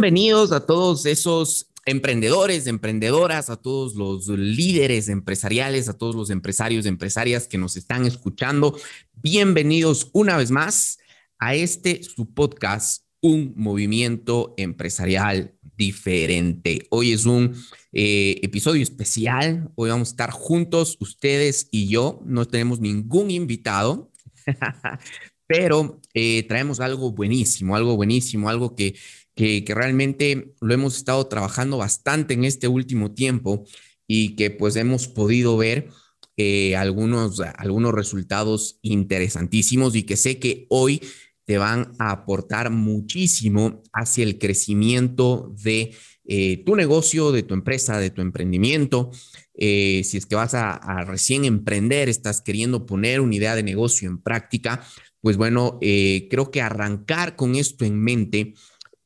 Bienvenidos a todos esos emprendedores, emprendedoras, a todos los líderes empresariales, a todos los empresarios, empresarias que nos están escuchando. Bienvenidos una vez más a este su podcast, Un Movimiento Empresarial Diferente. Hoy es un eh, episodio especial. Hoy vamos a estar juntos, ustedes y yo. No tenemos ningún invitado, pero eh, traemos algo buenísimo, algo buenísimo, algo que que, realmente lo hemos estado trabajando bastante en este último tiempo y que pues hemos podido ver eh, algunos, algunos resultados interesantísimos y que sé que hoy te van a aportar muchísimo hacia el crecimiento de eh, tu negocio, de tu empresa, de tu emprendimiento. Eh, si es que vas a, recién emprender, estás queriendo poner una idea de negocio en práctica, pues bueno, creo que arrancar con esto en mente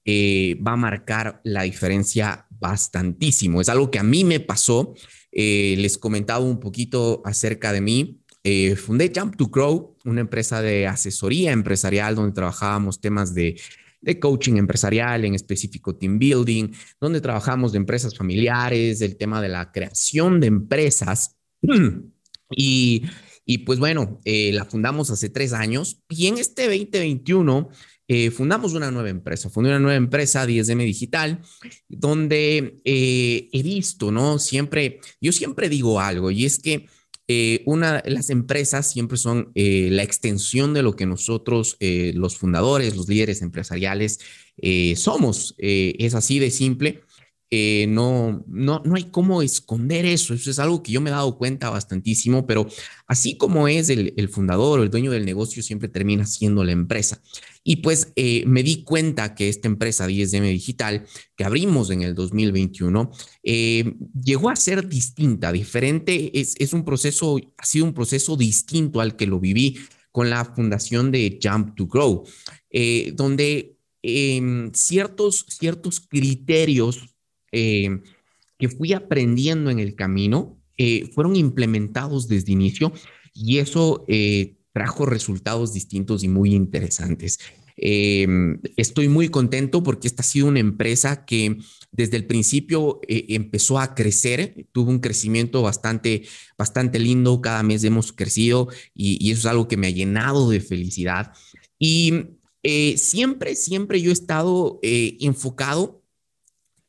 eh, va a marcar la diferencia bastantísimo. Es algo que a mí me pasó. Eh, les comentaba un poquito acerca de mí. Eh, fundé Jump to Grow, una empresa de asesoría empresarial donde trabajábamos temas de, coaching empresarial, en específico team building, donde trabajamos de empresas familiares, del tema de la creación de empresas. Y, y pues bueno, la fundamos hace tres años y en este 2021 eh, fundamos una nueva empresa, fundé una nueva empresa, 10M Digital, donde eh, he visto, ¿no? Siempre, yo siempre digo algo y es que eh, una, las empresas siempre son la extensión de lo que nosotros, los fundadores, los líderes empresariales, somos. es así de simple. Eh, no, no, no hay cómo esconder eso. Eso es algo que yo me he dado cuenta bastantísimo, pero así como es el, fundador o el dueño del negocio, siempre termina siendo la empresa. Y pues eh, me di cuenta que esta empresa 10M Digital, que abrimos en el 2021, eh, llegó a ser distinta, diferente. Es, es un proceso, ha sido un proceso distinto al que lo viví con la fundación de Jump to Grow, donde em, ciertos, ciertos criterios eh, que fui aprendiendo en el camino eh, fueron implementados desde inicio y eso eh, trajo resultados distintos y muy interesantes. estoy muy contento porque esta ha sido una empresa que desde el principio empezó a crecer, tuvo un crecimiento bastante, bastante lindo, cada mes hemos crecido y, y eso es algo que me ha llenado de felicidad. Y siempre, siempre yo he estado enfocado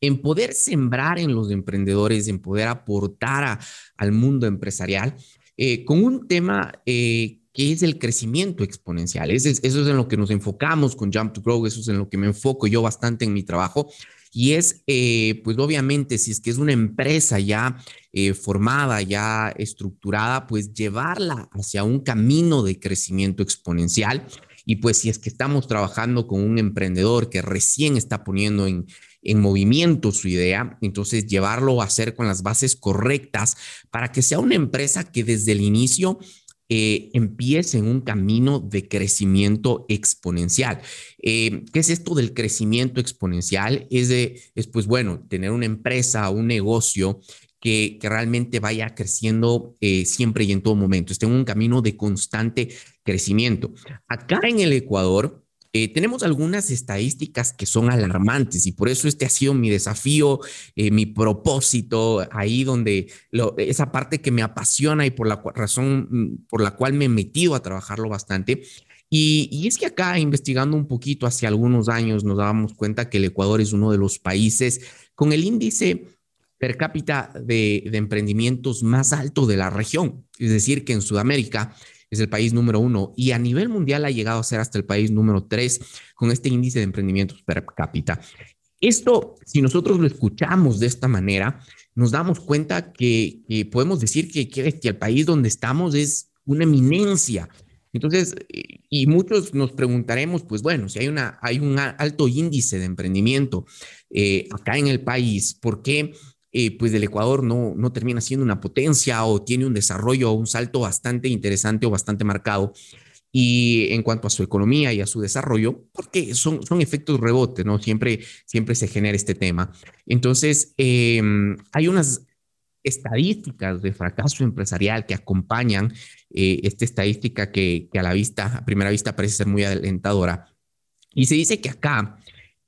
en poder sembrar en los emprendedores, en poder aportar al mundo empresarial eh, con un tema eh, que es el crecimiento exponencial. eso es en lo que nos enfocamos con Jump to Grow, eso es en lo que me enfoco yo bastante en mi trabajo. Y es, eh, pues obviamente, si es que es una empresa ya formada, ya estructurada, pues llevarla hacia un camino de crecimiento exponencial. Y pues si es que estamos trabajando con un emprendedor que recién está poniendo en, en movimiento su idea, entonces llevarlo a hacer con las bases correctas para que sea una empresa que desde el inicio eh, empiece en un camino de crecimiento exponencial. Eh, ¿Qué es esto del crecimiento exponencial? Es, de, es pues bueno, tener una empresa, un negocio que, realmente vaya creciendo eh, siempre y en todo momento, esté en un camino de constante crecimiento. Acá en el Ecuador, eh, tenemos algunas estadísticas que son alarmantes y por eso este ha sido mi desafío, eh, mi propósito, ahí donde esa parte que me apasiona y por la razón mm, por la cual me he metido a trabajarlo bastante. Y, es que acá, investigando un poquito hace algunos años, nos dábamos cuenta que el Ecuador es uno de los países con el índice per cápita de, de emprendimientos más alto de la región. Es decir, que en Sudamérica es el país número uno y a nivel mundial ha llegado a ser hasta el país número tres con este índice de emprendimientos per cápita. Esto, si nosotros lo escuchamos de esta manera, nos damos cuenta que, podemos decir que, que, el país donde estamos es una eminencia. Entonces, y muchos nos preguntaremos, pues bueno, si hay, una, hay un alto índice de emprendimiento eh, acá en el país, ¿por qué eh, pues el Ecuador no, no termina siendo una potencia o tiene un desarrollo o un salto bastante interesante o bastante marcado. Y en cuanto a su economía y a su desarrollo, porque son, son efectos rebote, ¿no? Siempre, siempre se genera este tema. Entonces, em, hay unas estadísticas de fracaso empresarial que acompañan eh, esta estadística que, que, a la vista, a primera vista, parece ser muy alentadora. Y se dice que acá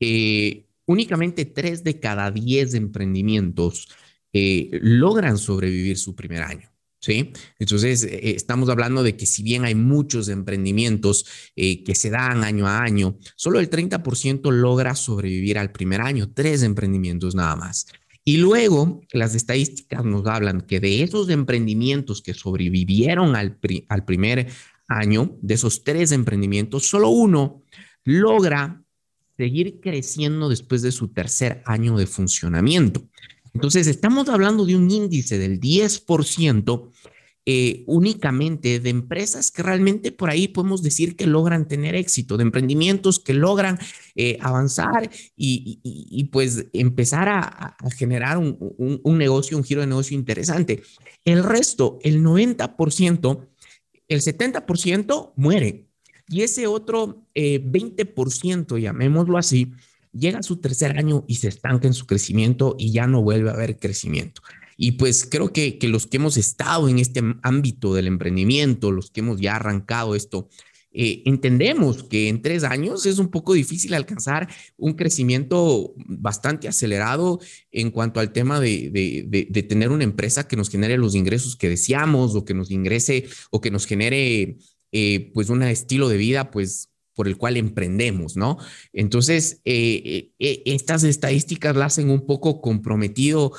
eh, únicamente tres de cada diez emprendimientos eh, logran sobrevivir su primer año. ¿Sí? Entonces, eh, estamos hablando de que si bien hay muchos emprendimientos eh, que se dan año a año, solo el 30% logra sobrevivir al primer año, tres emprendimientos nada más. Y luego, las estadísticas nos hablan que de esos emprendimientos que sobrevivieron al primer año, de esos tres emprendimientos, solo uno logra seguir creciendo después de su tercer año de funcionamiento. Entonces, estamos hablando de un índice del 10% eh, únicamente de empresas que realmente por ahí podemos decir que logran tener éxito, de emprendimientos que logran eh, avanzar y, pues empezar a, generar un, un, negocio, un giro de negocio interesante. El resto, el 90%, el 70% muere. Y ese otro 20%, eh, llamémoslo así, llega a su tercer año y se estanca en su crecimiento y ya no vuelve a haber crecimiento. Y pues creo que, los que hemos estado en este ámbito del emprendimiento, los que hemos ya arrancado esto, eh, entendemos que en tres años es un poco difícil alcanzar un crecimiento bastante acelerado en cuanto al tema de, de, de, tener una empresa que nos genere los ingresos que deseamos o que nos ingrese o que nos genere eh, pues un estilo de vida pues por el cual emprendemos, ¿no? Entonces, eh, eh, estas estadísticas la hacen un poco comprometido,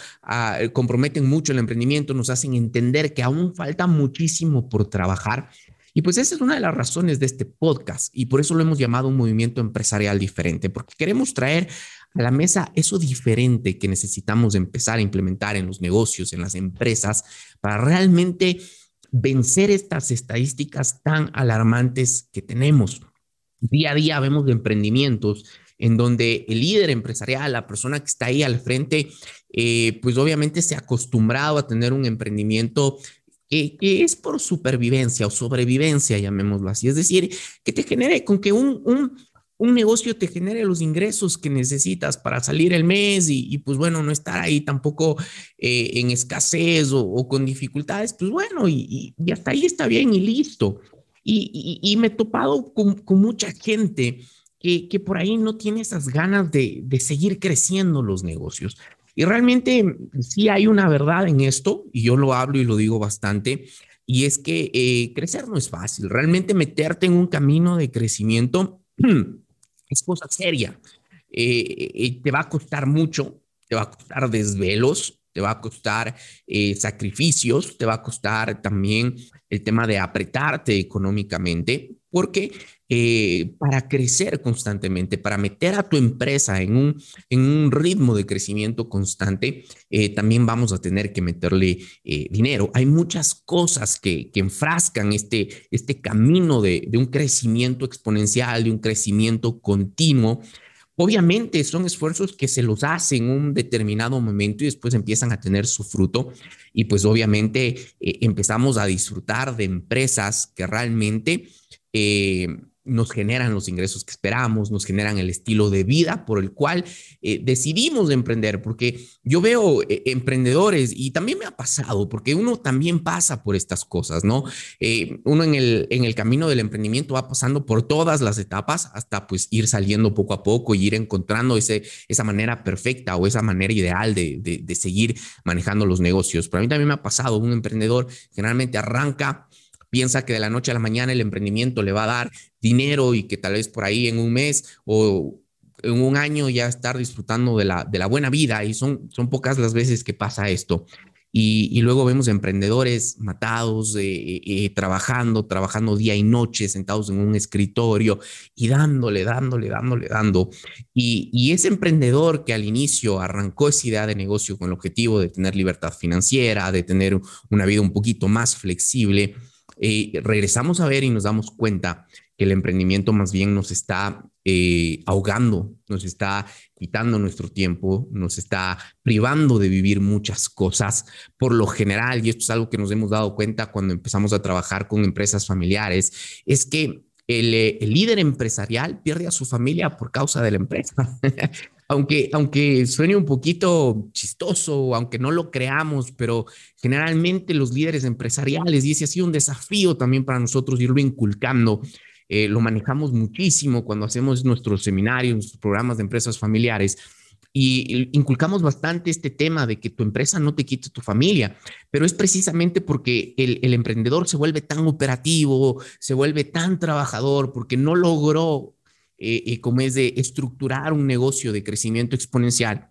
comprometen mucho el emprendimiento, nos hacen entender que aún falta muchísimo por trabajar. Y pues esa es una de las razones de este podcast y por eso lo hemos llamado un movimiento empresarial diferente, porque queremos traer a la mesa eso diferente que necesitamos empezar a implementar en los negocios, en las empresas, para realmente vencer estas estadísticas tan alarmantes que tenemos. Día a día vemos emprendimientos en donde el líder empresarial, la persona que está ahí al frente, eh, pues obviamente se ha acostumbrado a tener un emprendimiento que, es por supervivencia o sobrevivencia, llamémoslo así. Es decir, que te genere con que un, un negocio te genere los ingresos que necesitas para salir el mes y, pues bueno, no estar ahí tampoco eh, en escasez o, con dificultades, pues bueno, y, hasta ahí está bien y listo. Y, me he topado con, mucha gente que, que, por ahí no tiene esas ganas de, de seguir creciendo los negocios. Y realmente sí hay una verdad en esto, y yo lo hablo y lo digo bastante, y es que eh, crecer no es fácil. Realmente meterte en un camino de crecimiento es cosa seria. Eh, eh, te va a costar mucho, te va a costar desvelos, te va a costar eh, sacrificios, te va a costar también el tema de apretarte económicamente, porque para crecer constantemente, para meter a tu empresa en un, en un ritmo de crecimiento constante, también vamos a tener que meterle dinero. Hay muchas cosas que, que enfrascan este, este camino de, de un crecimiento exponencial, de un crecimiento continuo. Obviamente son esfuerzos que se los hacen en un determinado momento y después empiezan a tener su fruto y pues obviamente eh, empezamos a disfrutar de empresas que realmente eh, nos generan los ingresos que esperamos, nos generan el estilo de vida por el cual eh, decidimos emprender, porque yo veo eh, emprendedores y también me ha pasado, porque uno también pasa por estas cosas, ¿no? Eh, uno en el, en el camino del emprendimiento va pasando por todas las etapas hasta pues ir saliendo poco a poco y ir encontrando ese, esa manera perfecta o esa manera ideal de, de, de seguir manejando los negocios. Pero a mí también me ha pasado, un emprendedor generalmente arranca piensa que de la noche a la mañana el emprendimiento le va a dar dinero y que tal vez por ahí en un mes o en un año ya estar disfrutando de la, de la buena vida y son, son pocas las veces que pasa esto. Y, luego vemos emprendedores matados, eh, eh, trabajando, trabajando día y noche, sentados en un escritorio y dándole, dándole, dándole, dando. Y, y, ese emprendedor que al inicio arrancó esa idea de negocio con el objetivo de tener libertad financiera, de tener una vida un poquito más flexible, eh, regresamos a ver y nos damos cuenta que el emprendimiento más bien nos está eh, ahogando, nos está quitando nuestro tiempo, nos está privando de vivir muchas cosas por lo general, y esto es algo que nos hemos dado cuenta cuando empezamos a trabajar con empresas familiares, es que el, eh, el líder empresarial pierde a su familia por causa de la empresa. aunque, aunque suene un poquito chistoso, aunque no lo creamos, pero generalmente los líderes empresariales, y ese ha sido un desafío también para nosotros irlo inculcando, eh, lo manejamos muchísimo cuando hacemos nuestros seminarios, nuestros programas de empresas familiares, y inculcamos bastante este tema de que tu empresa no te quite tu familia, pero es precisamente porque el, emprendedor se vuelve tan operativo, se vuelve tan trabajador, porque no logró, eh, eh, como es de estructurar un negocio de crecimiento exponencial.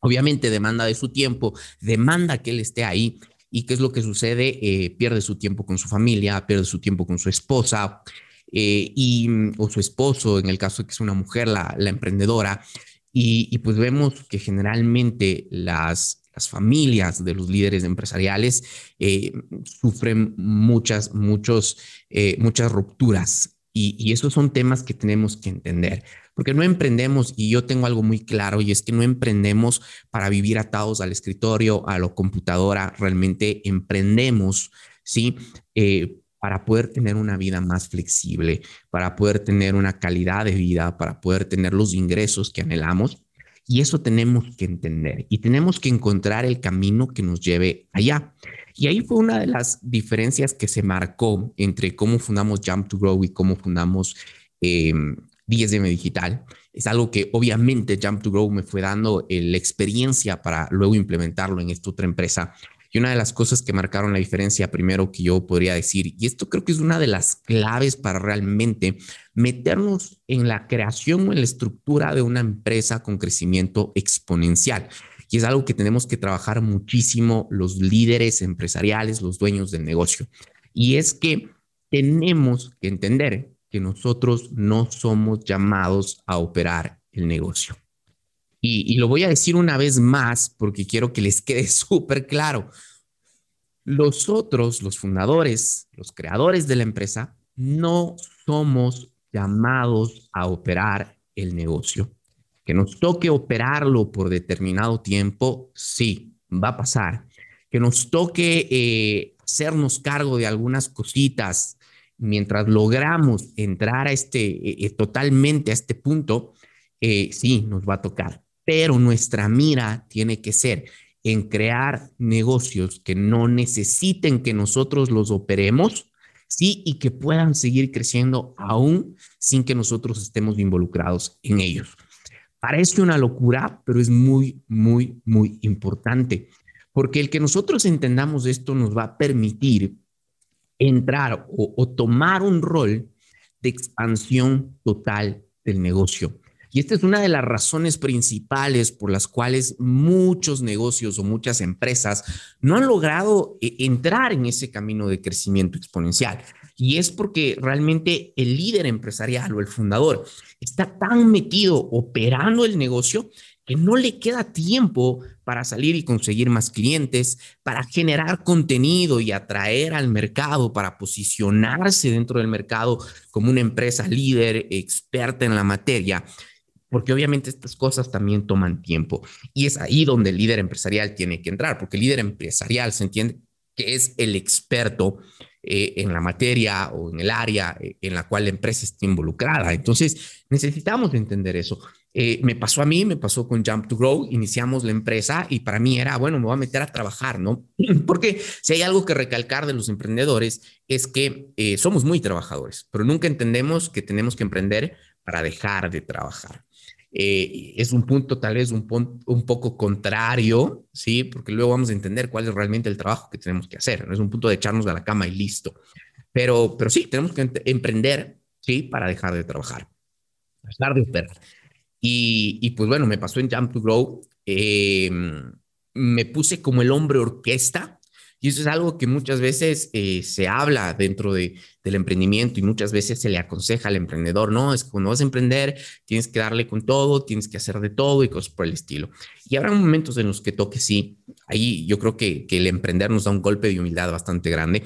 Obviamente demanda de su tiempo, demanda que él esté ahí. ¿Y qué es lo que sucede? Eh, pierde su tiempo con su familia, pierde su tiempo con su esposa, y, o su esposo, en el caso de que es una mujer, la, emprendedora, y, pues vemos que generalmente las, familias de los líderes empresariales eh, sufren muchas, muchos, eh, muchas rupturas. Y, esos son temas que tenemos que entender, porque no emprendemos, y yo tengo algo muy claro, y es que no emprendemos para vivir atados al escritorio, a la computadora, realmente emprendemos, ¿sí? Eh, para poder tener una vida más flexible, para poder tener una calidad de vida, para poder tener los ingresos que anhelamos. Y eso tenemos que entender y tenemos que encontrar el camino que nos lleve allá. Y ahí fue una de las diferencias que se marcó entre cómo fundamos Jump to Grow y cómo fundamos eh, 10M Digital. Es algo que obviamente Jump to Grow me fue dando eh, la experiencia para luego implementarlo en esta otra empresa y una de las cosas que marcaron la diferencia, primero que yo podría decir, y esto creo que es una de las claves para realmente meternos en la creación o en la estructura de una empresa con crecimiento exponencial. Y es algo que tenemos que trabajar muchísimo los líderes empresariales, los dueños del negocio. Y es que tenemos que entender que nosotros no somos llamados a operar el negocio. Y, lo voy a decir una vez más porque quiero que les quede súper claro. Los otros, los fundadores, los creadores de la empresa, no somos llamados a operar el negocio. Que nos toque operarlo por determinado tiempo, sí, va a pasar. Que nos toque eh, hacernos cargo de algunas cositas mientras logramos entrar a este, eh, eh, totalmente a este punto, sí, nos va a tocar pero nuestra mira tiene que ser en crear negocios que no necesiten que nosotros los operemos, sí, y que puedan seguir creciendo aún sin que nosotros estemos involucrados en ellos. Parece una locura, pero es muy, muy, muy importante, porque el que nosotros entendamos esto nos va a permitir entrar o, o tomar un rol de expansión total del negocio. Y esta es una de las razones principales por las cuales muchos negocios o muchas empresas no han logrado eh, entrar en ese camino de crecimiento exponencial. Y es porque realmente el líder empresarial o el fundador está tan metido operando el negocio que no le queda tiempo para salir y conseguir más clientes, para generar contenido y atraer al mercado, para posicionarse dentro del mercado como una empresa líder, experta en la materia porque obviamente estas cosas también toman tiempo. Y es ahí donde el líder empresarial tiene que entrar, porque el líder empresarial se entiende que es el experto eh, en la materia o en el área eh, en la cual la empresa está involucrada. Entonces, necesitamos entender eso. Eh, me pasó a mí, me pasó con Jump to Grow, iniciamos la empresa y para mí era, bueno, me voy a meter a trabajar, ¿no? Porque si hay algo que recalcar de los emprendedores es que somos muy trabajadores, pero nunca entendemos que tenemos que emprender para dejar de trabajar. Eh, es un punto tal vez un, un poco contrario, ¿sí? Porque luego vamos a entender cuál es realmente el trabajo que tenemos que hacer. No es un punto de echarnos a la cama y listo. Pero, pero sí, tenemos que emprender, ¿sí? Para dejar de trabajar, dejar de operar. Y, y pues bueno, me pasó en Jump to Grow. Eh, me puse como el hombre orquesta, y eso es algo que muchas veces eh, se habla dentro de, del emprendimiento y muchas veces se le aconseja al emprendedor, no, es que cuando vas a emprender tienes que darle con todo, tienes que hacer de todo y cosas por el estilo. Y habrá momentos en los que toque, sí, ahí yo creo que, que el emprender nos da un golpe de humildad bastante grande,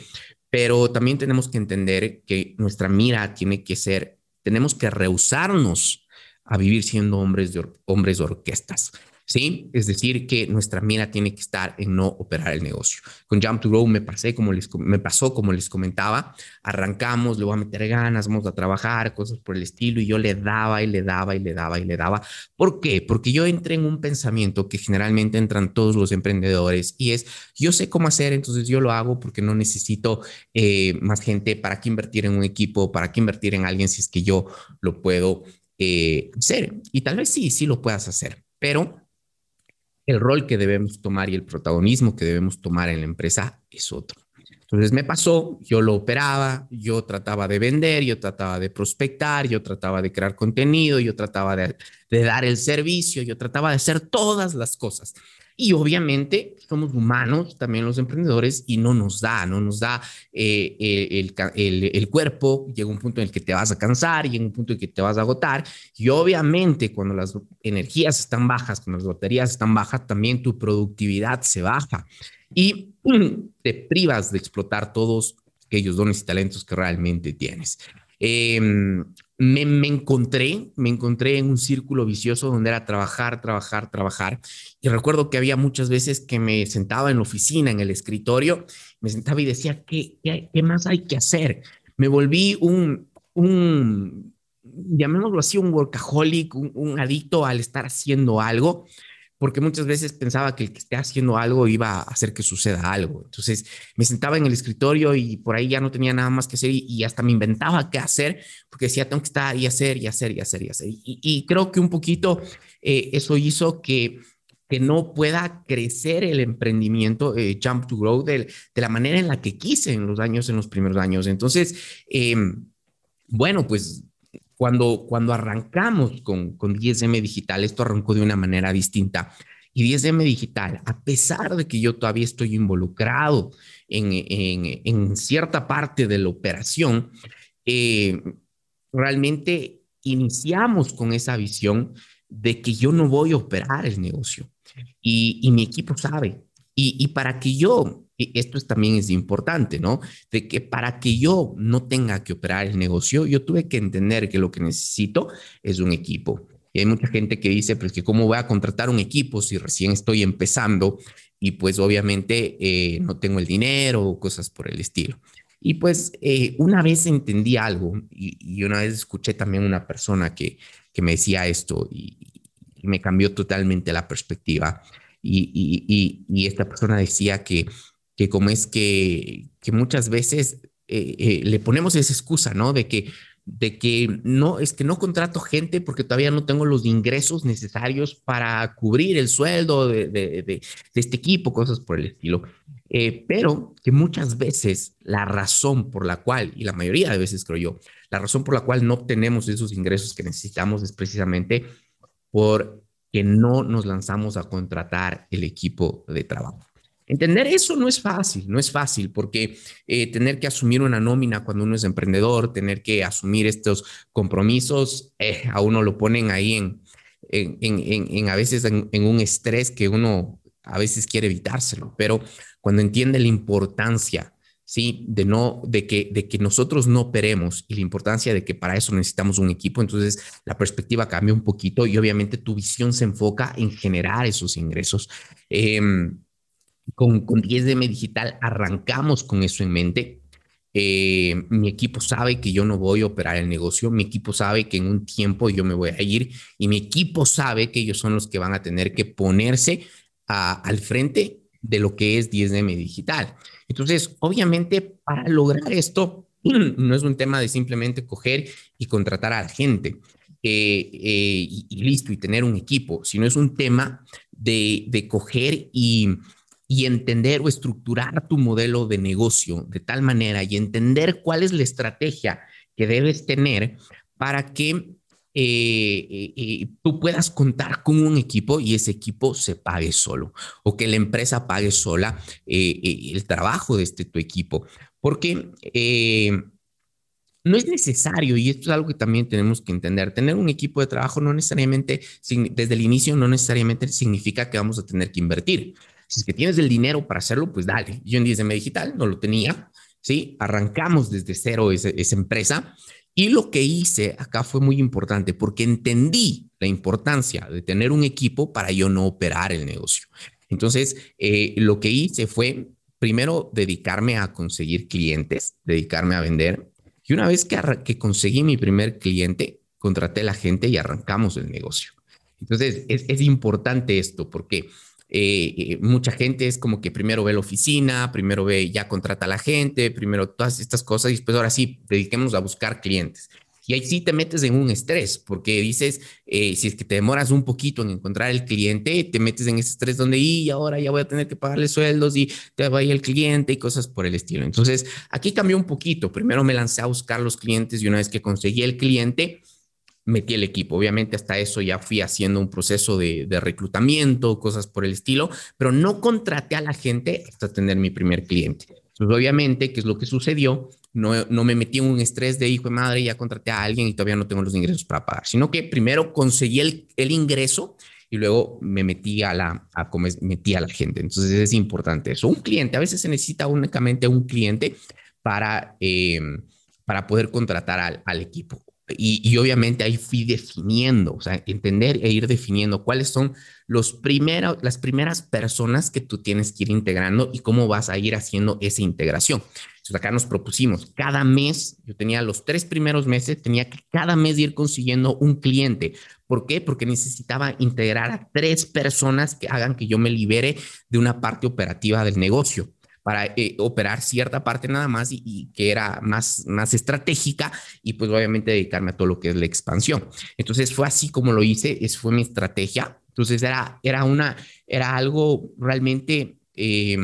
pero también tenemos que entender que nuestra mira tiene que ser, tenemos que rehusarnos a vivir siendo hombres hombres de orquestas. ¿Sí? Es decir, que nuestra mira tiene que estar en no operar el negocio. Con Jump to Grow me, pasé como les, me pasó como les comentaba, arrancamos, le voy a meter ganas, vamos a trabajar, cosas por el estilo, y yo le daba y le daba y le daba y le daba. ¿Por qué? Porque yo entré en un pensamiento que generalmente entran todos los emprendedores y es, yo sé cómo hacer, entonces yo lo hago porque no necesito eh, más gente, ¿para qué invertir en un equipo? ¿Para qué invertir en alguien si es que yo lo puedo eh, hacer? Y tal vez sí, sí lo puedas hacer, pero el rol que debemos tomar y el protagonismo que debemos tomar en la empresa es otro. Entonces me pasó, yo lo operaba, yo trataba de vender, yo trataba de prospectar, yo trataba de crear contenido, yo trataba de, dar el servicio, yo trataba de hacer todas las cosas. Y obviamente somos humanos, también los emprendedores, y no nos da, no nos da eh, el, el, cuerpo, llega un punto en el que te vas a cansar, llega un punto en el que te vas a agotar, y obviamente cuando las energías están bajas, cuando las baterías están bajas, también tu productividad se baja y te privas de explotar todos aquellos dones y talentos que realmente tienes. Em, me, me, encontré, me encontré en un círculo vicioso donde era trabajar, trabajar, trabajar. Y recuerdo que había muchas veces que me sentaba en la oficina, en el escritorio, me sentaba y decía, ¿qué, qué, más hay que hacer? Me volví un, un llamémoslo así, un workaholic, un, un adicto al estar haciendo algo porque muchas veces pensaba que el que esté haciendo algo iba a hacer que suceda algo. Entonces me sentaba en el escritorio y por ahí ya no tenía nada más que hacer y, hasta me inventaba qué hacer, porque decía, tengo que estar y hacer y hacer y hacer y hacer. Y, creo que un poquito eh, eso hizo que que no pueda crecer el emprendimiento eh, Jump to Grow de, de, la manera en la que quise en los años, en los primeros años. Entonces, em, bueno, pues cuando, cuando arrancamos con, con 10M Digital, esto arrancó de una manera distinta. Y 10M Digital, a pesar de que yo todavía estoy involucrado en, en, en cierta parte de la operación, eh, realmente iniciamos con esa visión de que yo no voy a operar el negocio. Y, y mi equipo sabe. Y, y, para que yo esto también es importante, ¿no? De que para que yo no tenga que operar el negocio, yo tuve que entender que lo que necesito es un equipo. Y hay mucha gente que dice, pues que cómo voy a contratar un equipo si recién estoy empezando y pues obviamente eh, no tengo el dinero o cosas por el estilo. Y pues eh, una vez entendí algo y, una vez escuché también una persona que, que me decía esto y, y me cambió totalmente la perspectiva. Y, y, y, esta persona decía que como es que, muchas veces eh, eh, le ponemos esa excusa, ¿no? De que, de que no, es que no contrato gente porque todavía no tengo los ingresos necesarios para cubrir el sueldo de, de, de, este equipo, cosas por el estilo. Eh, pero que muchas veces la razón por la cual, y la mayoría de veces creo yo, la razón por la cual no obtenemos esos ingresos que necesitamos es precisamente porque no nos lanzamos a contratar el equipo de trabajo. Entender eso no es fácil, no es fácil, porque eh, tener que asumir una nómina cuando uno es emprendedor, tener que asumir estos compromisos, eh, a uno lo ponen ahí en, en, en, en a veces en, un estrés que uno a veces quiere evitárselo, pero cuando entiende la importancia, sí, de no, de que, de que nosotros no operemos y la importancia de que para eso necesitamos un equipo, entonces la perspectiva cambia un poquito y obviamente tu visión se enfoca en generar esos ingresos. Eh, con, con 10DM Digital arrancamos con eso en mente. Eh, mi equipo sabe que yo no voy a operar el negocio, mi equipo sabe que en un tiempo yo me voy a ir y mi equipo sabe que ellos son los que van a tener que ponerse al frente de lo que es 10DM Digital. Entonces, obviamente, para lograr esto, no es un tema de simplemente coger y contratar a la gente eh, eh, y, listo, y tener un equipo, sino es un tema de coger y y entender o estructurar tu modelo de negocio de tal manera y entender cuál es la estrategia que debes tener para que eh, eh, eh, tú puedas contar con un equipo y ese equipo se pague solo o que la empresa pague sola el trabajo de este tu equipo. Porque no es necesario, y esto es algo que también tenemos que entender, tener un equipo de trabajo no necesariamente, desde el inicio, no necesariamente significa que vamos a tener que invertir. Si es que tienes el dinero para hacerlo, pues dale. Yo en DSM Digital no lo tenía, ¿sí? Arrancamos desde cero esa, empresa y lo que hice acá fue muy importante porque entendí la importancia de tener un equipo para yo no operar el negocio. Entonces, eh, lo que hice fue primero dedicarme a conseguir clientes, dedicarme a vender. Y una vez que, que conseguí mi primer cliente, contraté a la gente y arrancamos el negocio. Entonces, es, es importante esto porque eh, eh, mucha gente es como que primero ve la oficina, primero ve, ya contrata a la gente, primero todas estas cosas y después ahora sí, dediquémonos a buscar clientes. Y ahí sí te metes en un estrés, porque dices, eh, si es que te demoras un poquito en encontrar el cliente, te metes en ese estrés donde, y ahora ya voy a tener que pagarle sueldos y te va a ir el cliente y cosas por el estilo. Entonces, aquí cambió un poquito. Primero me lancé a buscar los clientes y una vez que conseguí el cliente, metí el equipo. Obviamente hasta eso ya fui haciendo un proceso de, reclutamiento, cosas por el estilo, pero no contraté a la gente hasta tener mi primer cliente. Obviamente, ¿qué es lo que sucedió? No, no me metí en un estrés de hijo de madre, ya contraté a alguien y todavía no tengo los ingresos para pagar, sino que primero conseguí el, ingreso y luego me metí a la, metí a la gente. Entonces es importante eso. Un cliente, a veces se necesita únicamente un cliente para, eh, para poder contratar al, al equipo. Y, obviamente ahí fui definiendo, o sea, entender e ir definiendo cuáles son los primeros, las primeras personas que tú tienes que ir integrando y cómo vas a ir haciendo esa integración. Entonces acá nos propusimos, cada mes, yo tenía los tres primeros meses, tenía que cada mes ir consiguiendo un cliente. ¿Por qué? Porque necesitaba integrar a tres personas que hagan que yo me libere de una parte operativa del negocio para eh, operar cierta parte nada más y, que era más, más estratégica y pues obviamente dedicarme a todo lo que es la expansión. Entonces fue así como lo hice, esa fue mi estrategia. Entonces era, era, una, era algo realmente... Eh,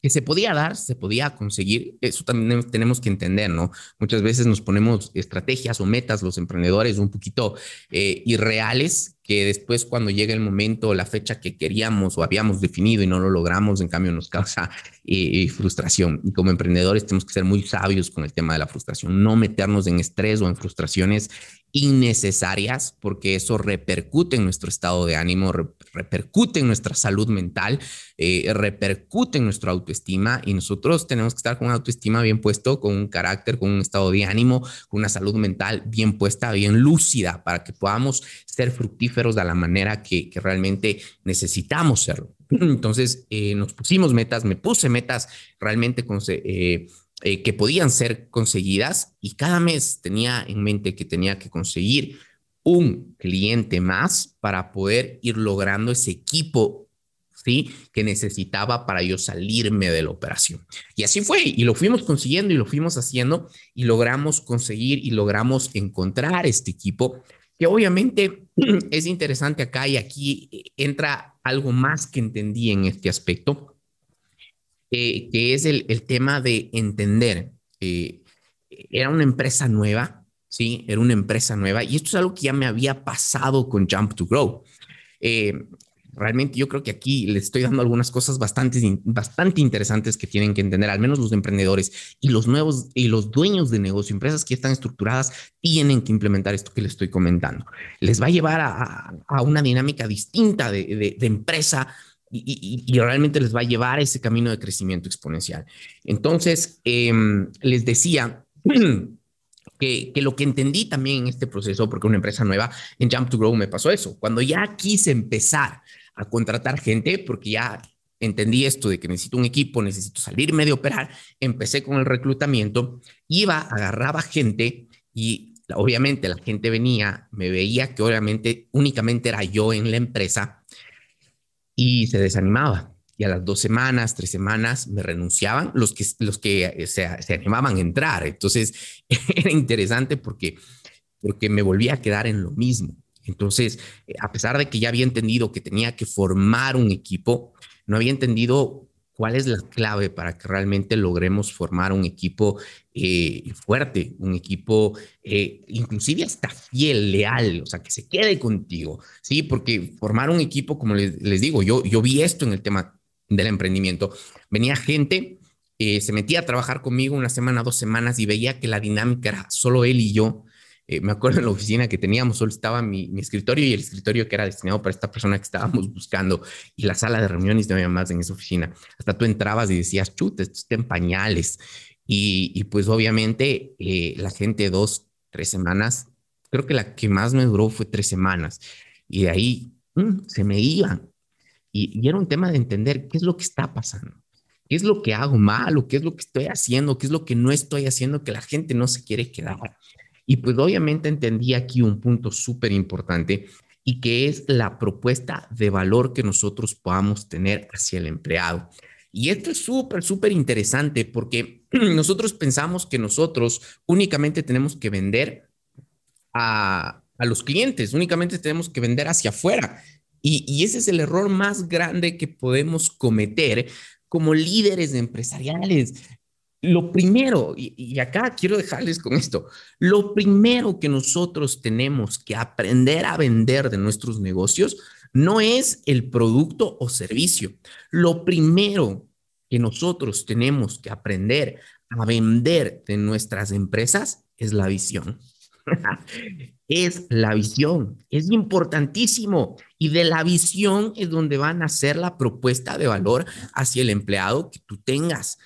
que se podía dar, se podía conseguir, eso también tenemos que entender, ¿no? Muchas veces nos ponemos estrategias o metas los emprendedores un poquito eh, irreales que después cuando llega el momento, la fecha que queríamos o habíamos definido y no lo logramos, en cambio nos causa eh, eh, frustración. Y como emprendedores tenemos que ser muy sabios con el tema de la frustración, no meternos en estrés o en frustraciones innecesarias, porque eso repercute en nuestro estado de ánimo, re repercute en nuestra salud mental, eh, repercute en nuestra autoestima y nosotros tenemos que estar con una autoestima bien puesto, con un carácter, con un estado de ánimo, con una salud mental bien puesta, bien lúcida, para que podamos ser fructíferos de la manera que, realmente necesitamos serlo. Entonces, eh, nos pusimos metas, me puse metas realmente con... Eh, eh, que podían ser conseguidas y cada mes tenía en mente que tenía que conseguir un cliente más para poder ir logrando ese equipo ¿sí? que necesitaba para yo salirme de la operación. Y así fue, y lo fuimos consiguiendo y lo fuimos haciendo y logramos conseguir y logramos encontrar este equipo que obviamente es interesante acá y aquí entra algo más que entendí en este aspecto eh, que es el, el, tema de entender. Eh, era una empresa nueva, ¿sí? Era una empresa nueva y esto es algo que ya me había pasado con Jump to Grow. Eh, realmente yo creo que aquí les estoy dando algunas cosas bastante, bastante interesantes que tienen que entender, al menos los emprendedores y los nuevos y los dueños de negocio, empresas que están estructuradas, tienen que implementar esto que les estoy comentando. Les va a llevar a, a una dinámica distinta de, de, de empresa, y, y, y, realmente les va a llevar a ese camino de crecimiento exponencial. Entonces, eh, les decía que, que, lo que entendí también en este proceso, porque una empresa nueva en Jump to Grow me pasó eso, cuando ya quise empezar a contratar gente, porque ya entendí esto de que necesito un equipo, necesito salirme de operar, empecé con el reclutamiento, iba, agarraba gente y obviamente la gente venía, me veía que obviamente únicamente era yo en la empresa y se desanimaba. Y a las dos semanas, tres semanas, me renunciaban los que, los que eh, se, se animaban a entrar. Entonces, era interesante porque, porque me volvía a quedar en lo mismo. Entonces, eh, a pesar de que ya había entendido que tenía que formar un equipo, no había entendido cuál es la clave para que realmente logremos formar un equipo eh, fuerte, un equipo eh, inclusive hasta fiel, leal, o sea, que se quede contigo, ¿sí? Porque formar un equipo, como les, digo, yo, yo vi esto en el tema del emprendimiento. Venía gente, se metía a trabajar conmigo una semana, dos semanas y veía que la dinámica era solo él y yo, eh, me acuerdo en la oficina que teníamos, solo estaba mi, mi, escritorio y el escritorio que era destinado para esta persona que estábamos buscando y la sala de reuniones no había más en esa oficina. Hasta tú entrabas y decías, chute, esto está en pañales. Y, y pues obviamente eh, la gente dos, tres semanas, creo que la que más me duró fue tres semanas. Y de ahí mmm, se me iban. Y, y era un tema de entender qué es lo que está pasando. ¿Qué es lo que hago mal o qué es lo que estoy haciendo? ¿Qué es lo que no estoy haciendo que la gente no se quiere quedar? Y pues obviamente entendí aquí un punto súper importante y que es la propuesta de valor que nosotros podamos tener hacia el empleado. Y esto es súper, súper interesante porque nosotros pensamos que nosotros únicamente tenemos que vender a, a los clientes, únicamente tenemos que vender hacia afuera. Y, y, ese es el error más grande que podemos cometer como líderes empresariales. Lo primero, y, acá quiero dejarles con esto, lo primero que nosotros tenemos que aprender a vender de nuestros negocios no es el producto o servicio. Lo primero que nosotros tenemos que aprender a vender de nuestras empresas es la visión. es la visión, es importantísimo. Y de la visión es donde van a ser la propuesta de valor hacia el empleado que tú tengas.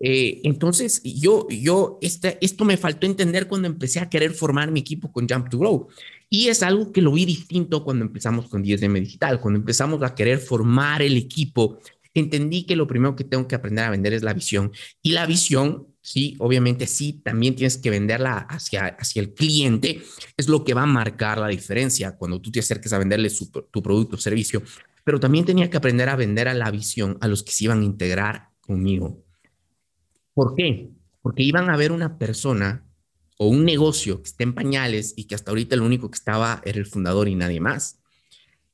Eh, entonces, yo, yo, este, esto me faltó entender cuando empecé a querer formar mi equipo con Jump to Grow. Y es algo que lo vi distinto cuando empezamos con 10M Digital, cuando empezamos a querer formar el equipo. Entendí que lo primero que tengo que aprender a vender es la visión. Y la visión sí, obviamente sí, también tienes que venderla hacia, hacia el cliente, es lo que va a marcar la diferencia cuando tú te acerques a venderle tu producto o servicio, pero también tenía que aprender a vender a la visión a los que se iban a integrar conmigo. ¿Por qué? Porque iban a ver una persona o un negocio que esté en pañales y que hasta ahorita lo único que estaba era el fundador y nadie más.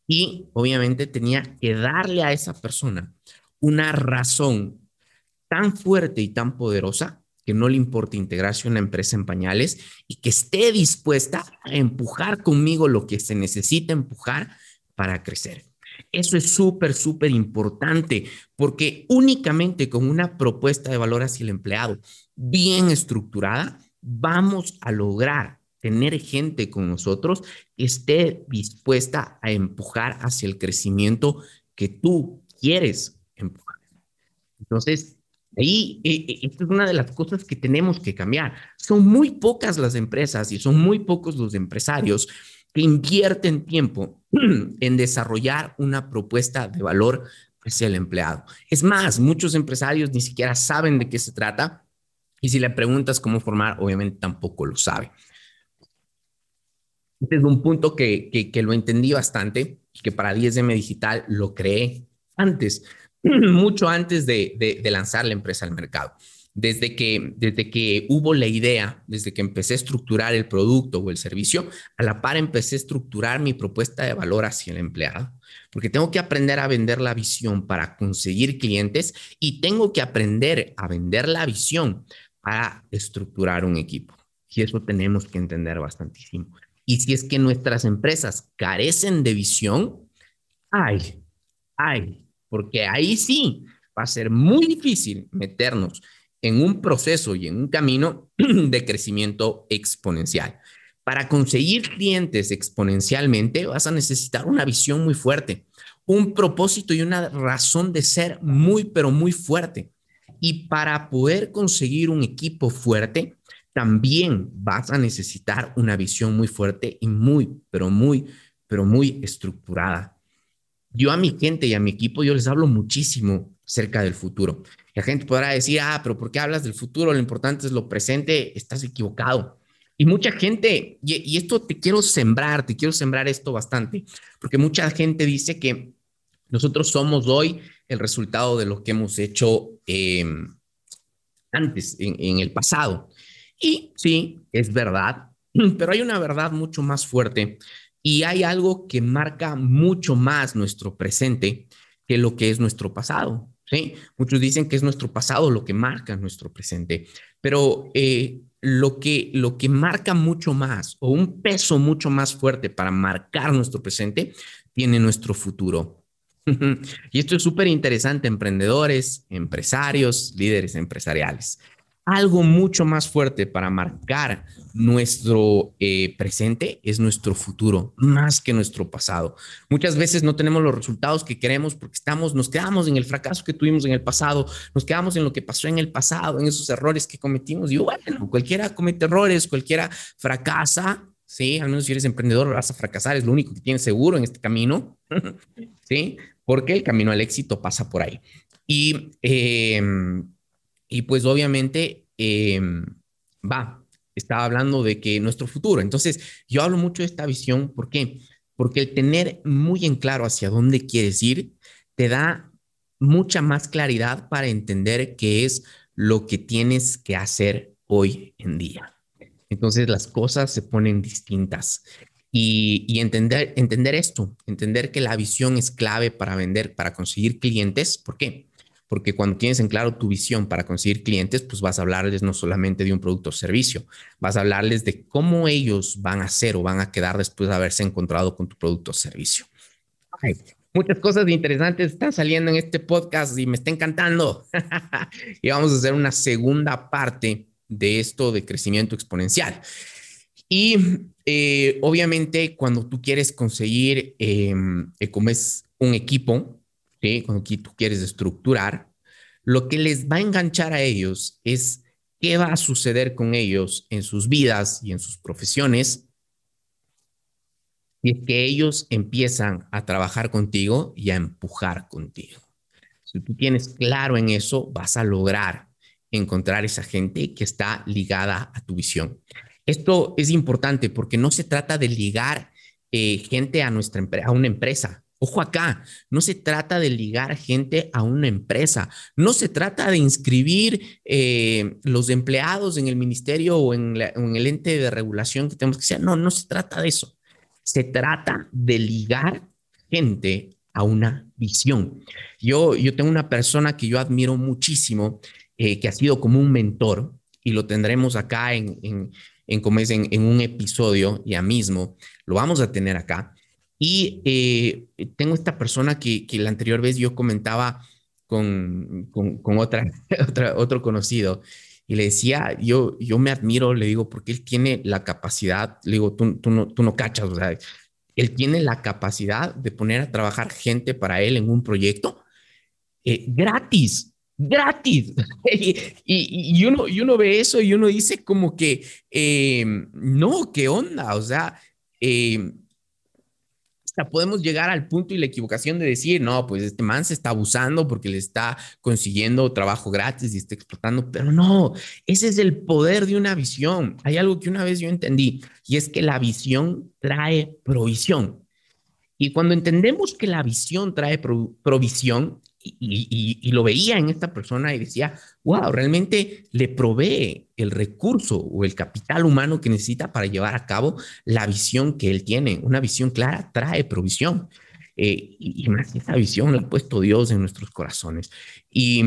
Y obviamente tenía que darle a esa persona una razón tan fuerte y tan poderosa que no le importe integrarse a una empresa en pañales y que esté dispuesta a empujar conmigo lo que se necesita empujar para crecer. Eso es súper, súper importante porque únicamente con una propuesta de valor hacia el empleado bien estructurada, vamos a lograr tener gente con nosotros que esté dispuesta a empujar hacia el crecimiento que tú quieres empujar. Entonces, Ahí, eh, eh, esta es una de las cosas que tenemos que cambiar. Son muy pocas las empresas y son muy pocos los empresarios que invierten tiempo en desarrollar una propuesta de valor hacia el empleado. Es más, muchos empresarios ni siquiera saben de qué se trata y si le preguntas cómo formar, obviamente tampoco lo sabe. Este es un punto que, que, lo entendí bastante que para 10M Digital lo creé antes mucho antes de, lanzar la empresa al mercado. Desde que, desde que hubo la idea, desde que empecé a estructurar el producto o el servicio, a la par empecé a estructurar mi propuesta de valor hacia el empleado, porque tengo que aprender a vender la visión para conseguir clientes y tengo que aprender a vender la visión para estructurar un equipo. Y eso tenemos que entender bastantísimo. Y si es que nuestras empresas carecen de visión, ay, ay, porque ahí sí va a ser muy difícil meternos en un proceso y en un camino de crecimiento exponencial. Para conseguir clientes exponencialmente vas a necesitar una visión muy fuerte, un propósito y una razón de ser muy, pero muy fuerte. Y para poder conseguir un equipo fuerte, también vas a necesitar una visión muy fuerte y muy, pero muy, pero muy estructurada yo a mi gente y a mi equipo, yo les hablo muchísimo acerca del futuro. La gente podrá decir, ah, pero ¿por qué hablas del futuro? Lo importante es lo presente. Estás equivocado. Y mucha gente, y, esto te quiero sembrar, te quiero sembrar esto bastante, porque mucha gente dice que nosotros somos hoy el resultado de lo que hemos hecho em, antes, en el pasado. Y sí, es verdad, pero hay una verdad mucho más fuerte y hay algo que marca mucho más nuestro presente que lo que es nuestro pasado. ¿Sí? Muchos dicen que es nuestro pasado lo que marca nuestro presente, pero eh, lo, que, lo que marca mucho más o un peso mucho más fuerte para marcar nuestro presente tiene nuestro futuro. y esto es súper interesante, emprendedores, empresarios, líderes empresariales algo mucho más fuerte para marcar nuestro eh, presente es nuestro futuro, más que nuestro pasado. Muchas veces no tenemos los resultados que queremos porque estamos, nos quedamos en el fracaso que tuvimos en el pasado, nos quedamos en lo que pasó en el pasado, en esos errores que cometimos. Y bueno, cualquiera comete errores, cualquiera fracasa, sí, al menos si eres emprendedor vas a fracasar, es lo único que tienes seguro en este camino, sí, porque el camino al éxito pasa por ahí. Y eh, y pues obviamente em, va, estaba hablando de que nuestro futuro. Entonces, yo hablo mucho de esta visión. ¿Por qué? Porque el tener muy en claro hacia dónde quieres ir te da mucha más claridad para entender qué es lo que tienes que hacer hoy en día. Entonces las cosas se ponen distintas. Y, entender, entender esto, entender que la visión es clave para vender, para conseguir clientes. ¿Por qué? Porque cuando tienes en claro tu visión para conseguir clientes, pues vas a hablarles no solamente de un producto o servicio, vas a hablarles de cómo ellos van a ser o van a quedar después de haberse encontrado con tu producto o servicio. muchas cosas interesantes están saliendo en este podcast y me está encantando. y vamos a hacer una segunda parte de esto de crecimiento exponencial. Y eh, obviamente cuando tú quieres conseguir, eh, como es un equipo, ¿sí? cuando tú quieres estructurar, lo que les va a enganchar a ellos es qué va a suceder con ellos en sus vidas y en sus profesiones. Y es que ellos empiezan a trabajar contigo y a empujar contigo. Si tú tienes claro en eso, vas a lograr encontrar esa gente que está ligada a tu visión. Esto es importante porque no se trata de ligar eh, gente a, nuestra a una empresa. Ojo acá, no se trata de ligar gente a una empresa, no se trata de inscribir eh, los empleados en el ministerio o en, el ente de regulación que tenemos que ser. No, no se trata de eso. Se trata de ligar gente a una visión. Yo, yo tengo una persona que yo admiro muchísimo, eh, que ha sido como un mentor, y lo tendremos acá en, en, en, un episodio ya mismo, lo vamos a tener acá. Y eh, tengo esta persona que, que, la anterior vez yo comentaba con, con, otra, otra, otro conocido y le decía, yo, yo me admiro, le digo, porque él tiene la capacidad, le digo, tú, tú, no, tú no cachas, o sea, él tiene la capacidad de poner a trabajar gente para él en un proyecto eh, gratis gratis. y, uno, y uno ve eso y uno dice como que, eh, no, ¿qué onda? O sea, eh, podemos llegar al punto y la equivocación de decir, no, pues este man se está abusando porque le está consiguiendo trabajo gratis y está explotando, pero no, ese es el poder de una visión. Hay algo que una vez yo entendí y es que la visión trae provisión. Y cuando entendemos que la visión trae provisión, y, lo veía en esta persona y decía, wow, realmente le provee el recurso o el capital humano que necesita para llevar a cabo la visión que él tiene. Una visión clara trae provisión. Eh, y, más esa visión la ha puesto Dios en nuestros corazones. Y,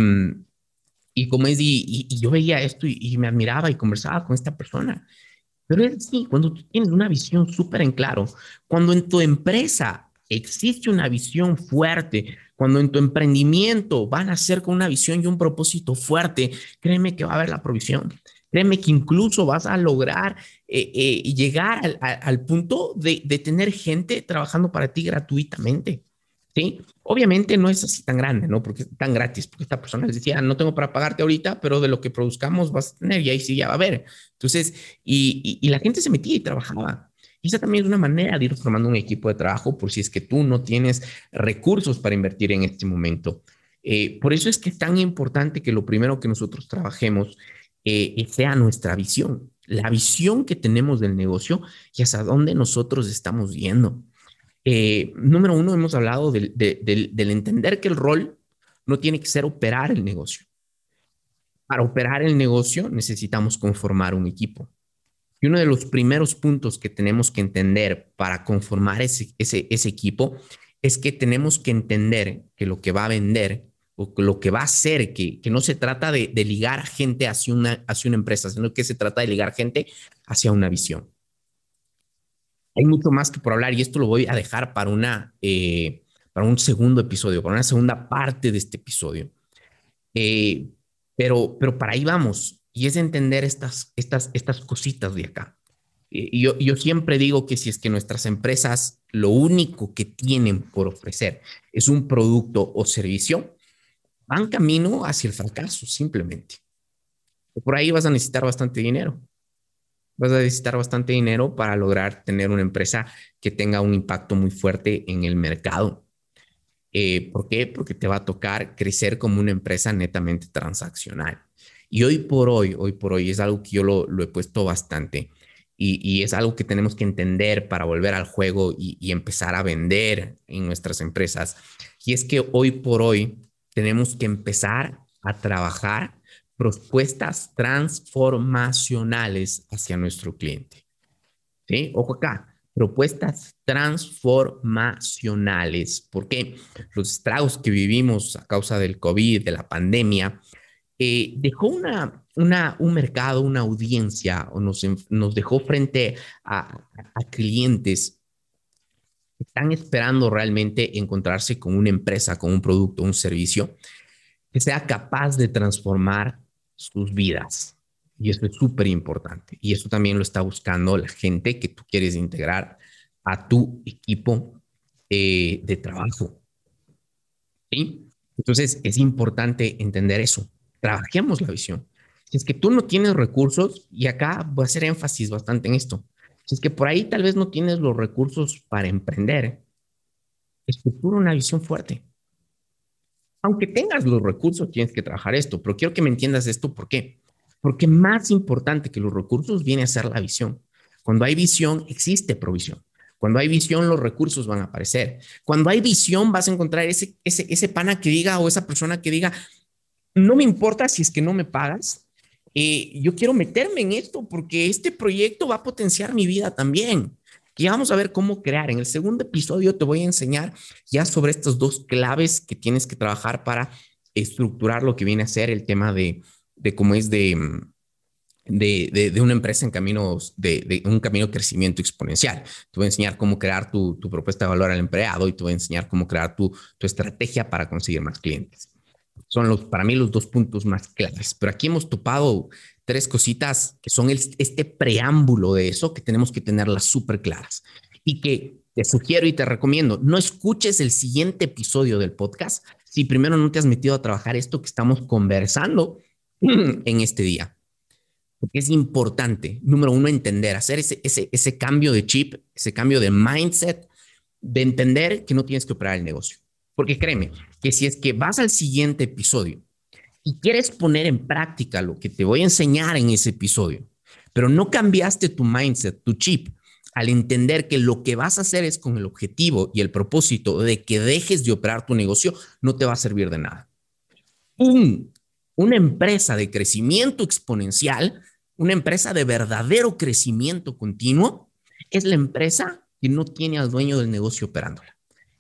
y como es, y, yo veía esto y, me admiraba y conversaba con esta persona. Pero es así, cuando tú tienes una visión súper en claro, cuando en tu empresa existe una visión fuerte, cuando en tu emprendimiento van a ser con una visión y un propósito fuerte, créeme que va a haber la provisión. Créeme que incluso vas a lograr eh, eh, llegar al, punto de, tener gente trabajando para ti gratuitamente. ¿sí? Obviamente no es así tan grande, ¿no? Porque es tan gratis, porque esta persona les decía, no tengo para pagarte ahorita, pero de lo que produzcamos vas a tener y ahí sí ya va a haber. Entonces, y, y la gente se metía y trabajaba. Esa también es una manera de ir formando un equipo de trabajo por si es que tú no tienes recursos para invertir en este momento. Eh, por eso es que es tan importante que lo primero que nosotros trabajemos eh, sea nuestra visión, la visión que tenemos del negocio y hacia dónde nosotros estamos yendo. Eh, número uno, hemos hablado del, del entender que el rol no tiene que ser operar el negocio. Para operar el negocio necesitamos conformar un equipo. Y uno de los primeros puntos que tenemos que entender para conformar ese, ese, ese equipo es que tenemos que entender que lo que va a vender o lo que va a hacer, que, que no se trata de, de, ligar gente hacia una, hacia una empresa, sino que se trata de ligar gente hacia una visión. Hay mucho más que por hablar y esto lo voy a dejar para, una, eh, para un segundo episodio, para una segunda parte de este episodio. Eh, pero, pero para ahí vamos. Y es entender estas, estas, estas cositas de acá. Y yo, yo siempre digo que si es que nuestras empresas lo único que tienen por ofrecer es un producto o servicio, van camino hacia el fracaso, simplemente. Por ahí vas a necesitar bastante dinero. Vas a necesitar bastante dinero para lograr tener una empresa que tenga un impacto muy fuerte en el mercado. Eh, ¿Por qué? Porque te va a tocar crecer como una empresa netamente transaccional. Y hoy por hoy, hoy por hoy es algo que yo lo, he puesto bastante y, es algo que tenemos que entender para volver al juego y, empezar a vender en nuestras empresas. Y es que hoy por hoy tenemos que empezar a trabajar propuestas transformacionales hacia nuestro cliente. ¿Sí? Ojo acá, propuestas transformacionales, porque los estragos que vivimos a causa del COVID, de la pandemia, eh, dejó una, un mercado, una audiencia, o nos, nos dejó frente a, a clientes que están esperando realmente encontrarse con una empresa, con un producto, un servicio que sea capaz de transformar sus vidas. Y eso es súper importante. Y eso también lo está buscando la gente que tú quieres integrar a tu equipo eh, de trabajo. ¿Sí? Entonces es importante entender eso. Trabajemos la visión. Si es que tú no tienes recursos, y acá voy a hacer énfasis bastante en esto, si es que por ahí tal vez no tienes los recursos para emprender, estructura una visión fuerte. Aunque tengas los recursos, tienes que trabajar esto, pero quiero que me entiendas esto, ¿por qué? Porque más importante que los recursos viene a ser la visión. Cuando hay visión, existe provisión. Cuando hay visión, los recursos van a aparecer. Cuando hay visión, vas a encontrar ese, ese, ese pana que diga o esa persona que diga, no me importa si es que no me pagas, eh, yo quiero meterme en esto porque este proyecto va a potenciar mi vida también. Y vamos a ver cómo crear. En el segundo episodio te voy a enseñar ya sobre estas dos claves que tienes que trabajar para estructurar lo que viene a ser el tema de, cómo es de, una empresa en caminos de, un camino crecimiento exponencial. Te voy a enseñar cómo crear tu, propuesta de valor al empleado y te voy a enseñar cómo crear tu estrategia para conseguir más clientes. Son los, para mí los dos puntos más claves. Pero aquí hemos topado tres cositas que son este preámbulo de eso que tenemos que tenerlas súper claras y que te sugiero y te recomiendo, no escuches el siguiente episodio del podcast si primero no te has metido a trabajar esto que estamos conversando en este día. Porque es importante, número uno, entender, hacer ese, ese, ese cambio de chip, ese cambio de mindset, de entender que no tienes que operar el negocio. Porque créeme, que si es que vas al siguiente episodio y quieres poner en práctica lo que te voy a enseñar en ese episodio, pero no cambiaste tu mindset, tu chip, al entender que lo que vas a hacer es con el objetivo y el propósito de que dejes de operar tu negocio, no te va a servir de nada. Un, una empresa de crecimiento exponencial, una empresa de verdadero crecimiento continuo, es la empresa que no tiene al dueño del negocio operándola.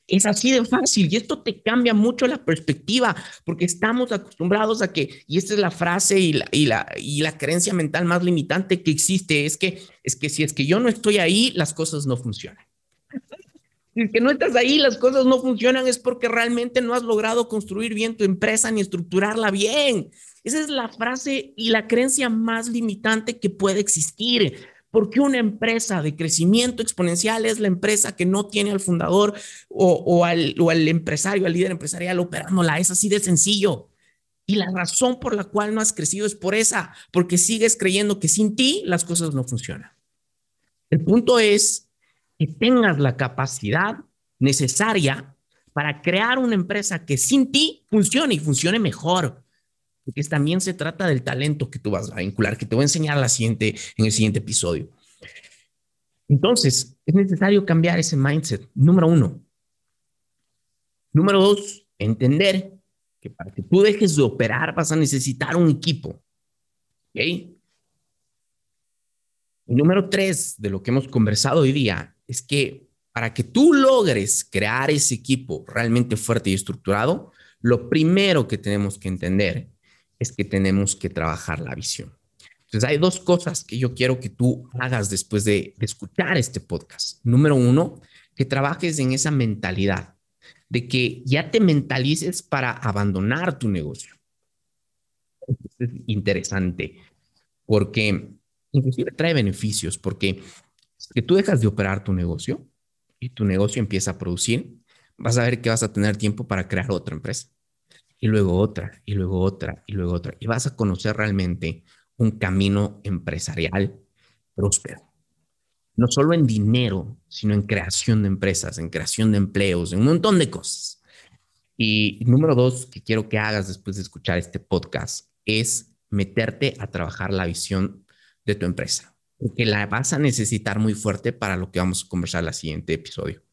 Es así de fácil y esto te cambia mucho la perspectiva porque estamos acostumbrados a que, y esta es la frase y la, y la, y la creencia mental más limitante que existe, es que, es que si es que yo no estoy ahí, las cosas no funcionan. Si es que no estás ahí, las cosas no funcionan, es porque realmente no has logrado construir bien tu empresa ni estructurarla bien. Esa es la frase y la creencia más limitante que puede existir. Porque una empresa de crecimiento exponencial es la empresa que no tiene al fundador o, al, o al empresario, al líder empresarial operándola. Es así de sencillo. Y la razón por la cual no has crecido es por esa, porque sigues creyendo que sin ti las cosas no funcionan. El punto es que tengas la capacidad necesaria para crear una empresa que sin ti funcione y funcione mejor porque también se trata del talento que tú vas a vincular, que te voy a enseñar la siguiente, en el siguiente episodio. Entonces, es necesario cambiar ese mindset, número uno. Número dos, entender que para que tú dejes de operar vas a necesitar un equipo. ¿Ok? Y número tres, de lo que hemos conversado hoy día, es que para que tú logres crear ese equipo realmente fuerte y estructurado, lo primero que tenemos que entender es que tenemos que trabajar la visión. Entonces, hay dos cosas que yo quiero que tú hagas después de, escuchar este podcast. Número uno, que trabajes en esa mentalidad de que ya te mentalices para abandonar tu negocio. es interesante porque inclusive trae beneficios, porque que tú dejas de operar tu negocio y tu negocio empieza a producir, vas a ver que vas a tener tiempo para crear otra empresa y luego otra, y luego otra, y luego otra. Y vas a conocer realmente un camino empresarial próspero. No solo en dinero, sino en creación de empresas, en creación de empleos, en un montón de cosas. Y número dos, que quiero que hagas después de escuchar este podcast, es meterte a trabajar la visión de tu empresa, porque la vas a necesitar muy fuerte para lo que vamos a conversar en el siguiente episodio,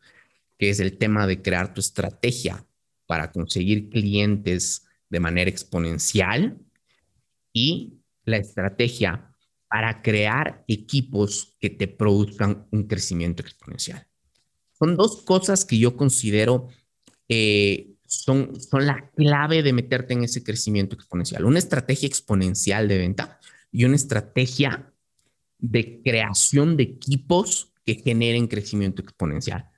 que es el tema de crear tu estrategia para conseguir clientes de manera exponencial y la estrategia para crear equipos que te produzcan un crecimiento exponencial. Son dos cosas que yo considero eh, son, son la clave de meterte en ese crecimiento exponencial. Una estrategia exponencial de venta y una estrategia de creación de equipos que generen crecimiento exponencial.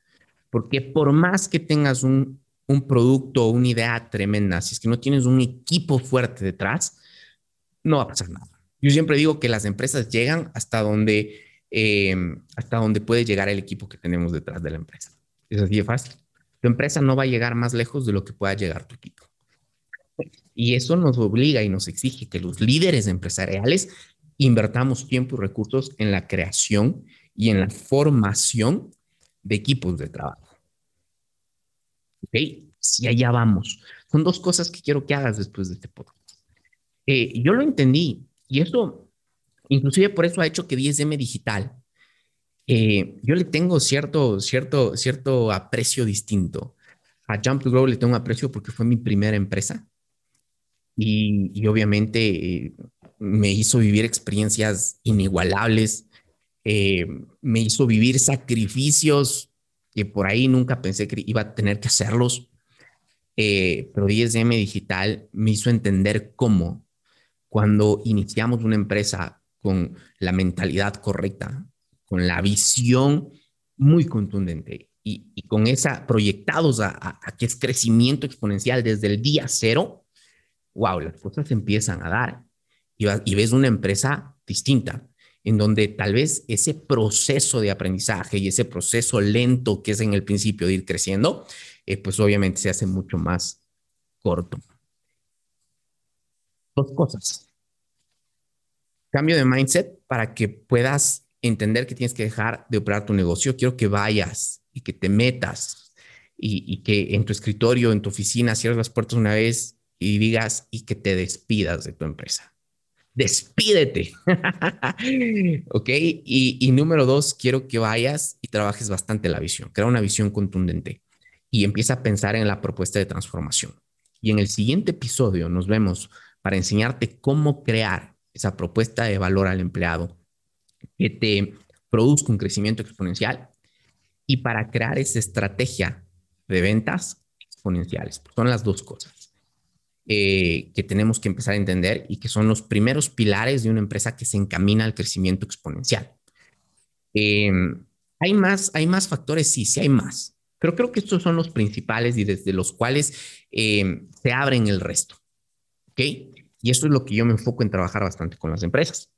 Porque por más que tengas un, un producto o una idea tremenda, si es que no tienes un equipo fuerte detrás, no va a pasar nada. Yo siempre digo que las empresas llegan hasta donde, eh, hasta puede llegar el equipo que tenemos detrás de la empresa. Es así de fácil. Tu empresa no va a llegar más lejos de lo que pueda llegar tu equipo. Y eso nos obliga y nos exige que los líderes empresariales invertamos tiempo y recursos en la creación y en la formación de equipos de trabajo. ¿Ok? Si allá vamos. Son dos cosas que quiero que hagas después de este podcast. Eh, yo lo entendí y eso, inclusive por eso ha hecho que 10M Digital, eh, yo le tengo cierto, cierto, cierto aprecio distinto. A Jump to Grow le tengo aprecio porque fue mi primera empresa y, obviamente eh, me hizo vivir experiencias inigualables, me hizo vivir sacrificios que por ahí nunca pensé que iba a tener que hacerlos. pero 10M Digital me hizo entender cómo cuando iniciamos una empresa con la mentalidad correcta, con la visión muy contundente y, con esa proyectados a, que es crecimiento exponencial desde el día cero, wow, las cosas empiezan a dar y, y ves una empresa distinta en donde tal vez ese proceso de aprendizaje y ese proceso lento que es en el principio de ir creciendo, eh, pues obviamente se hace mucho más corto. Dos cosas. Cambio de mindset para que puedas entender que tienes que dejar de operar tu negocio. Quiero que vayas y que te metas y, que en tu escritorio, en tu oficina, cierres las puertas una vez y digas y que te despidas de tu empresa. Despídete. ok. Y, número dos, quiero que vayas y trabajes bastante la visión. Crea una visión contundente y empieza a pensar en la propuesta de transformación. Y en el siguiente episodio nos vemos para enseñarte cómo crear esa propuesta de valor al empleado que te produzca un crecimiento exponencial y para crear esa estrategia de ventas exponenciales. Son las dos cosas eh, que tenemos que empezar a entender y que son los primeros pilares de una empresa que se encamina al crecimiento exponencial. Em, ¿Hay más, hay más factores? Sí, sí hay más. Pero creo que estos son los principales y desde los cuales em, se abren el resto. ¿Ok? Y eso es lo que yo me enfoco en trabajar bastante con las empresas.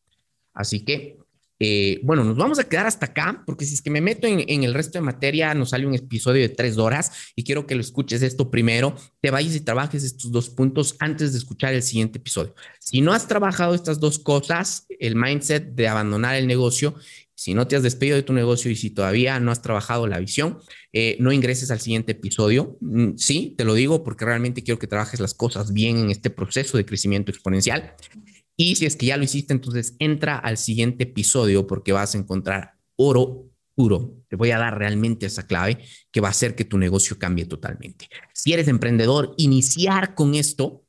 Así que, eh, bueno, nos vamos a quedar hasta acá, porque si es que me meto en, el resto de materia, nos sale un episodio de tres horas y quiero que lo escuches esto primero, te vayas y trabajes estos dos puntos antes de escuchar el siguiente episodio. Si no has trabajado estas dos cosas, el mindset de abandonar el negocio si no te has despedido de tu negocio y si todavía no has trabajado la visión, eh, no ingreses al siguiente episodio. Mm, sí, te lo digo porque realmente quiero que trabajes las cosas bien en este proceso de crecimiento exponencial. Y si es que ya lo hiciste, entonces entra al siguiente episodio porque vas a encontrar oro puro. Te voy a dar realmente esa clave que va a hacer que tu negocio cambie totalmente. Si eres emprendedor, iniciar con esto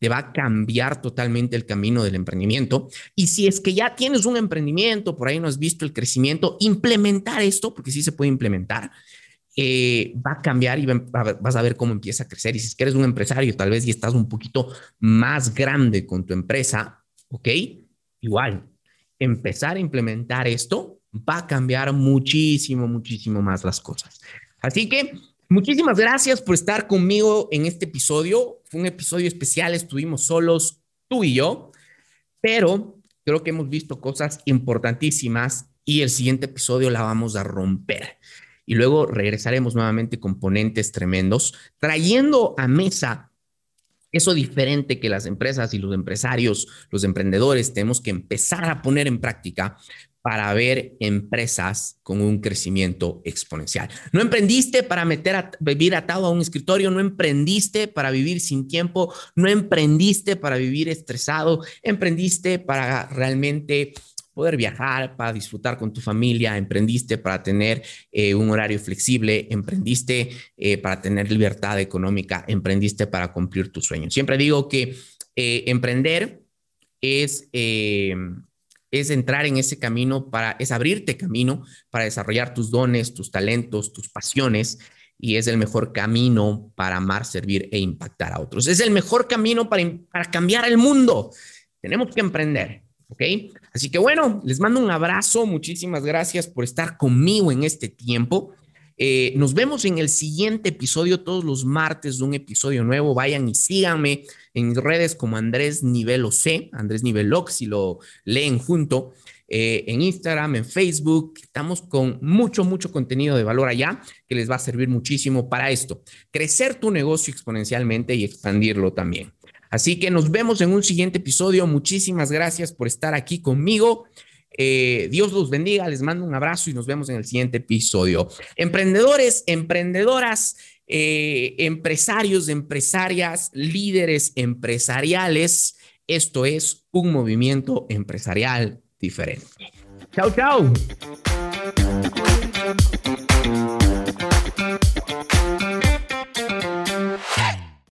te va a cambiar totalmente el camino del emprendimiento. Y si es que ya tienes un emprendimiento, por ahí no has visto el crecimiento, implementar esto, porque sí se puede implementar, eh, va a cambiar y vas a ver cómo empieza a crecer. Y si es que eres un empresario, tal vez y estás un poquito más grande con tu empresa, ¿ok? Igual, empezar a implementar esto va a cambiar muchísimo, muchísimo más las cosas. Así que Muchísimas gracias por estar conmigo en este episodio. Fue un episodio especial, estuvimos solos, tú y yo, pero creo que hemos visto cosas importantísimas y el siguiente episodio la vamos a romper. Y luego regresaremos nuevamente con ponentes tremendos, trayendo a mesa eso diferente que las empresas y los empresarios, los emprendedores tenemos que empezar a poner en práctica para ver empresas con un crecimiento exponencial. No emprendiste para meter a, vivir atado a un escritorio, no emprendiste para vivir sin tiempo, no emprendiste para vivir estresado, emprendiste para realmente poder viajar, para disfrutar con tu familia, emprendiste para tener eh, un horario flexible, emprendiste eh, para tener libertad económica, emprendiste para cumplir tus sueños. Siempre digo que eh, emprender es, es entrar en ese camino para, es abrirte camino para desarrollar tus dones, tus talentos, tus pasiones y es el mejor camino para amar, servir e impactar a otros. Es el mejor camino para, para cambiar el mundo. Tenemos que emprender, ¿ok? Así que bueno, les mando un abrazo, muchísimas gracias por estar conmigo en este tiempo. Eh, nos vemos en el siguiente episodio, todos los martes de un episodio nuevo. Vayan y síganme en redes como Andrés Nivelo C, Andrés Nivelo, si lo leen junto. Eh, en Instagram, en Facebook. Estamos con mucho, mucho contenido de valor allá que les va a servir muchísimo para esto. Crecer tu negocio exponencialmente y expandirlo también. Así que nos vemos en un siguiente episodio. Muchísimas gracias por estar aquí conmigo. Eh, Dios los bendiga, les mando un abrazo y nos vemos en el siguiente episodio. Emprendedores, emprendedoras, eh, empresarios, empresarias, líderes empresariales, esto es un movimiento empresarial diferente. Chao, chao.